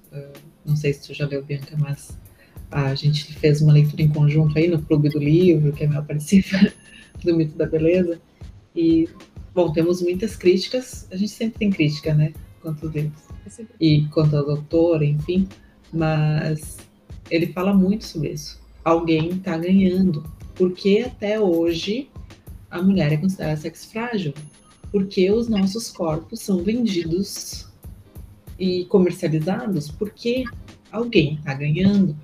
não sei se tu já leu, Bianca, mas a gente fez uma leitura em conjunto aí no Clube do Livro, que é meu participante do mito da beleza. E, bom, temos muitas críticas, a gente sempre tem crítica, né? Quanto deles. É e quanto ao doutor, enfim mas ele fala muito sobre isso. Alguém está ganhando. Porque até hoje a mulher é considerada sexo frágil? Porque os nossos corpos são vendidos e comercializados porque alguém está ganhando.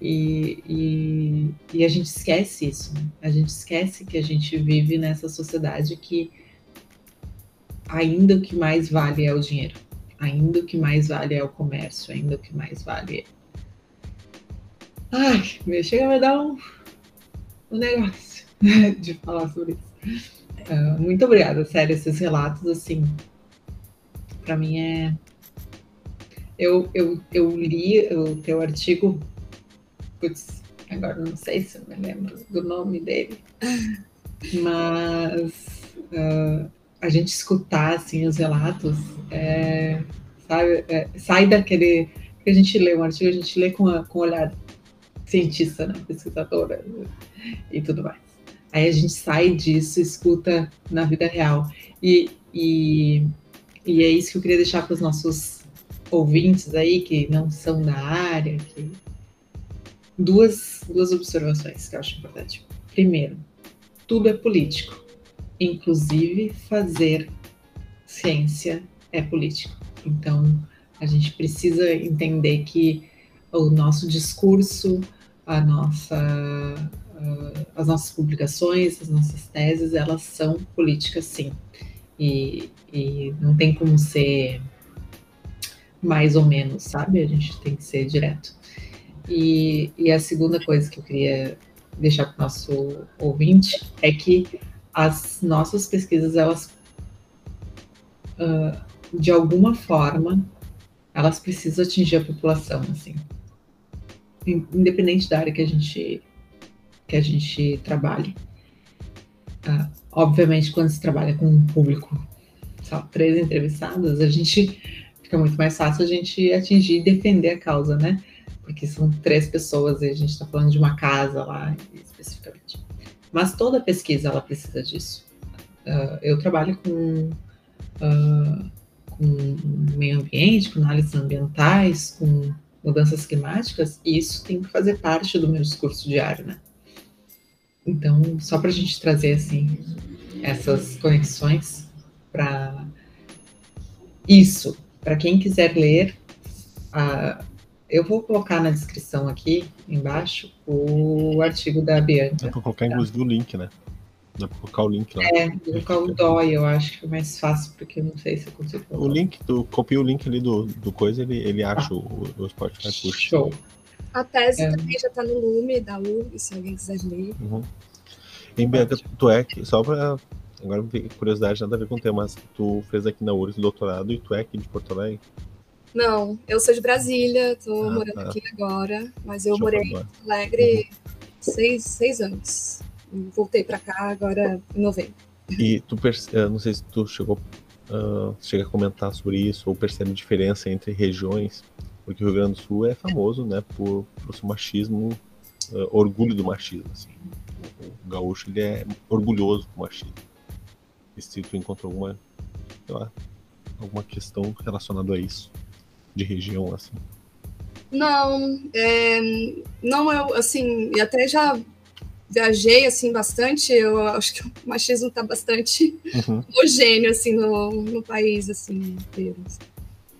E, e, e, a gente esquece isso. Né? A gente esquece que a gente vive nessa sociedade que ainda o que mais vale é o dinheiro ainda o que mais vale é o comércio, ainda o que mais vale. Ai, chega a me dar um, um negócio de falar sobre isso. Uh, muito obrigada, sério, esses relatos, assim, para mim é. Eu, eu, eu li o teu artigo, putz, agora não sei se eu me lembro do nome dele, mas. Uh, a gente escutar assim os relatos, é, sabe, é, sai daquele que a gente lê um artigo, a gente lê com, a, com olhar cientista, né, pesquisadora e tudo mais. Aí a gente sai disso, escuta na vida real e, e, e é isso que eu queria deixar para os nossos ouvintes aí que não são da área, que duas duas observações que eu acho importante. Primeiro, tudo é político inclusive fazer ciência é político. Então, a gente precisa entender que o nosso discurso, a nossa, uh, as nossas publicações, as nossas teses, elas são políticas, sim. E, e não tem como ser mais ou menos, sabe? A gente tem que ser direto. E, e a segunda coisa que eu queria deixar para o nosso ouvinte é que as nossas pesquisas, elas, uh, de alguma forma, elas precisam atingir a população, assim. Independente da área que a gente, que a gente trabalhe. Uh, obviamente, quando se trabalha com um público, só três entrevistados, a gente fica muito mais fácil a gente atingir e defender a causa, né? Porque são três pessoas e a gente está falando de uma casa lá, especificamente. Mas toda pesquisa ela precisa disso. Uh, eu trabalho com, uh, com meio ambiente, com análises ambientais, com mudanças climáticas, e isso tem que fazer parte do meu discurso diário, né? Então, só para a gente trazer assim essas conexões para isso, para quem quiser ler, uh, eu vou colocar na descrição aqui embaixo o artigo da Bianca. Dá para colocar, tá? inclusive, o link, né? Dá para colocar o link lá. É, vou colocar o DOI, eu acho que é mais fácil, porque eu não sei se eu consigo. O link, tu copia o link ali do, do coisa, ele, ele acha ah. o, o Spotify puxa. Show. A tese é. também já está no Lume da URG, se alguém quiser ler. Uhum. Em Bianca, tu é, só para agora curiosidade, nada a ver com o tema, mas tu fez aqui na URGS doutorado e tu é aqui de Porto Alegre? Não, eu sou de Brasília, tô ah, morando tá. aqui agora, mas eu Deixa morei em Alegre uhum. seis, seis anos. Voltei para cá agora em novembro. E tu percebe, não sei se tu chegou uh, chega a comentar sobre isso ou percebe diferença entre regiões, porque o Rio Grande do Sul é famoso, né, por, por seu machismo, uh, orgulho do machismo, assim. O, o gaúcho ele é orgulhoso do machismo. E se tu encontrou alguma, sei lá, alguma questão relacionada a isso de região assim? Não, é, não eu assim, e até já viajei assim bastante, eu acho que o machismo está bastante uhum. homogêneo assim no, no país assim inteiro.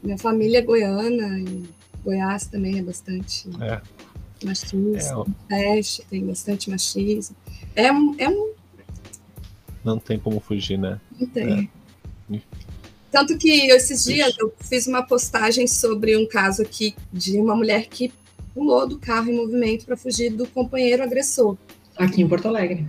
Minha família é goiana e Goiás também é bastante é. machismo. É, tem bastante machismo. É um, é um não tem como fugir, né? Não tem. É. Tanto que esses dias eu fiz uma postagem sobre um caso aqui de uma mulher que pulou do carro em movimento para fugir do companheiro agressor. Aqui em Porto Alegre.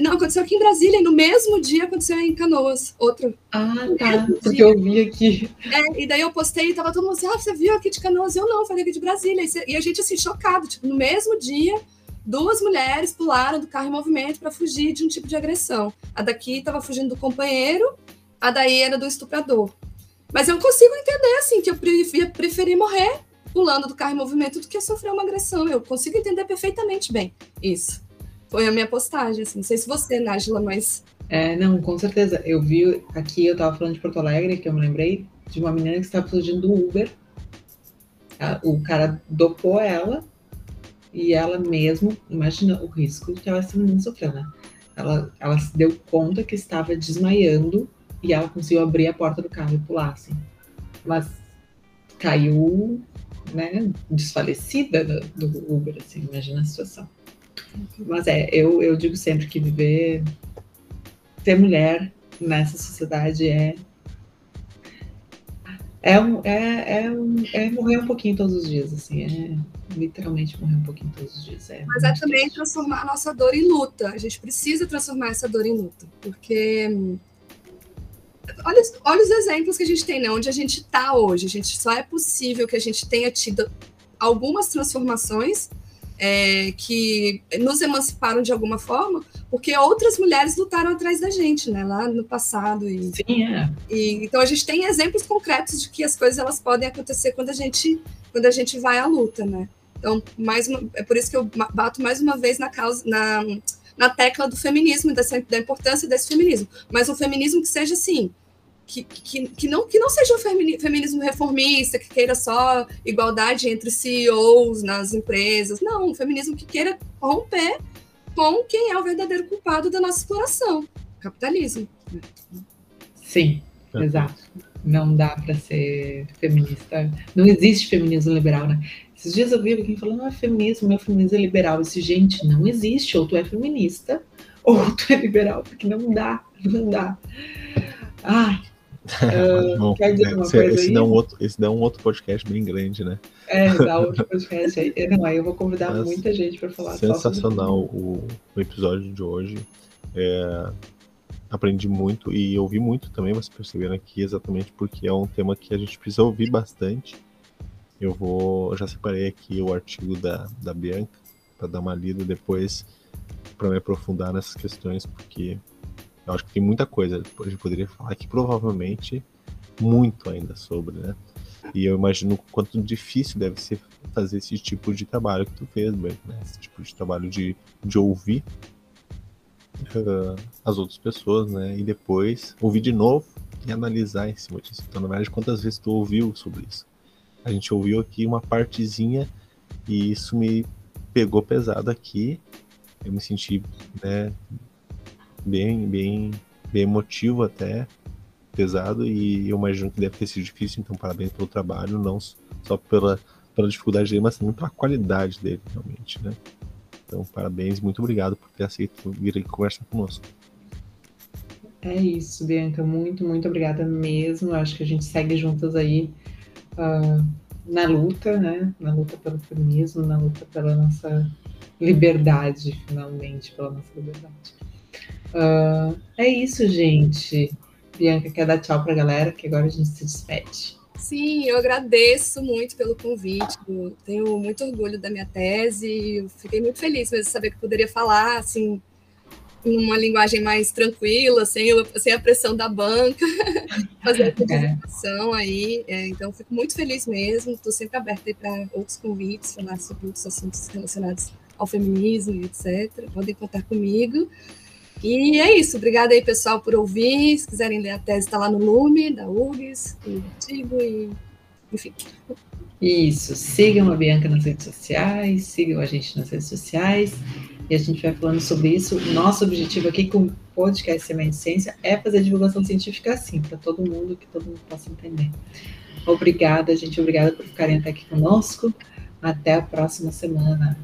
Não, aconteceu aqui em Brasília e no mesmo dia aconteceu em Canoas, outro. Ah, tá. Porque eu vi aqui. É, e daí eu postei e tava todo mundo assim, ah, você viu aqui de Canoas? Eu não, falei aqui de Brasília. E a gente assim, chocado, tipo, no mesmo dia, duas mulheres pularam do carro em movimento para fugir de um tipo de agressão. A daqui estava fugindo do companheiro a daí era do estuprador. Mas eu consigo entender, assim, que eu preferir morrer pulando do carro em movimento do que sofrer uma agressão. Eu consigo entender perfeitamente bem isso. Foi a minha postagem, assim. Não sei se você, Nájila, mas... É, não, com certeza. Eu vi aqui, eu tava falando de Porto Alegre, que eu me lembrei de uma menina que estava fugindo do Uber. O cara dopou ela e ela mesmo, imagina o risco que ela essa menina sofreu, né? Ela, ela se deu conta que estava desmaiando e ela conseguiu abrir a porta do carro e pular, assim. Mas caiu, né, desfalecida do, do Uber, assim, imagina a situação. Mas é, eu, eu digo sempre que viver, ser mulher nessa sociedade é é, um, é, é, um, é morrer um pouquinho todos os dias, assim, é literalmente morrer um pouquinho todos os dias. É Mas é também transformar a nossa dor em luta. A gente precisa transformar essa dor em luta, porque olha, olha os exemplos que a gente tem, né? Onde a gente está hoje. A gente só é possível que a gente tenha tido algumas transformações é, que nos emanciparam de alguma forma, porque outras mulheres lutaram atrás da gente, né? Lá no passado. E, Sim, é. E, então a gente tem exemplos concretos de que as coisas elas podem acontecer quando a gente quando a gente vai à luta, né? Então, mais uma, é por isso que eu bato mais uma vez na causa na, na tecla do feminismo, dessa, da importância desse feminismo, mas um feminismo que seja assim, que, que, que, não, que não seja um feminismo reformista, que queira só igualdade entre CEOs nas empresas. Não, um feminismo que queira romper com quem é o verdadeiro culpado da nossa exploração, o capitalismo. Sim, é. exato. Não dá para ser feminista. Não existe feminismo liberal, né? Esses dias eu vi alguém falando, não é feminismo, meu feminismo é liberal. Esse gente, não existe. Ou tu é feminista, ou tu é liberal, porque não dá, não dá. Ai, Uh, Bom, quer dizer uma esse, coisa esse aí? Dá um outro, esse dá um outro podcast bem grande, né? É, dá outro podcast aí. Não, aí eu vou convidar Mas muita gente para falar. Sensacional o, o, episódio de hoje. É, aprendi muito e ouvi muito também, vocês perceberam aqui, exatamente porque é um tema que a gente precisa ouvir bastante. Eu vou, já separei aqui o artigo da, da Bianca para dar uma lida depois para me aprofundar nessas questões, porque eu acho que tem muita coisa a gente poderia falar que provavelmente muito ainda sobre, né? E eu imagino o quanto difícil deve ser fazer esse tipo de trabalho que tu fez, né? Esse tipo de trabalho de, de ouvir uh, as outras pessoas, né? E depois ouvir de novo e analisar em cima disso. Então, na verdade, quantas vezes tu ouviu sobre isso? A gente ouviu aqui uma partezinha e isso me pegou pesado aqui. Eu me senti, né, bem, bem, bem emotivo até, pesado, e eu imagino que deve ter sido difícil, então parabéns pelo trabalho, não só pela, pela dificuldade dele, mas também pela qualidade dele, realmente, né? Então, parabéns, muito obrigado por ter aceito vir aqui conversar conosco. É isso, Bianca, muito, muito obrigada mesmo. Acho que a gente segue juntas aí uh, na luta, né? Na luta pelo feminismo, na luta pela nossa liberdade, finalmente, pela nossa liberdade. Uh, é isso, gente. Bianca quer dar tchau pra galera, que agora a gente se despede. Sim, eu agradeço muito pelo convite. Tenho muito orgulho da minha tese. Fiquei muito feliz mesmo de saber que poderia falar assim uma linguagem mais tranquila, sem, sem a pressão da banca, fazer a divulgação é. aí. É, então, fico muito feliz mesmo. Estou sempre aberta para outros convites, falar sobre outros assuntos relacionados ao feminismo e etc. Podem contar comigo. E é isso. Obrigada aí, pessoal, por ouvir. Se quiserem ler a tese, está lá no Lume, da URGS, do artigo, e enfim. Isso. Sigam a Bianca nas redes sociais, sigam a gente nas redes sociais. E a gente vai falando sobre isso. Nosso objetivo aqui com o podcast Semente Ciência é fazer divulgação científica assim, para todo mundo, que todo mundo possa entender. Obrigada, gente. Obrigada por ficarem até aqui conosco. Até a próxima semana.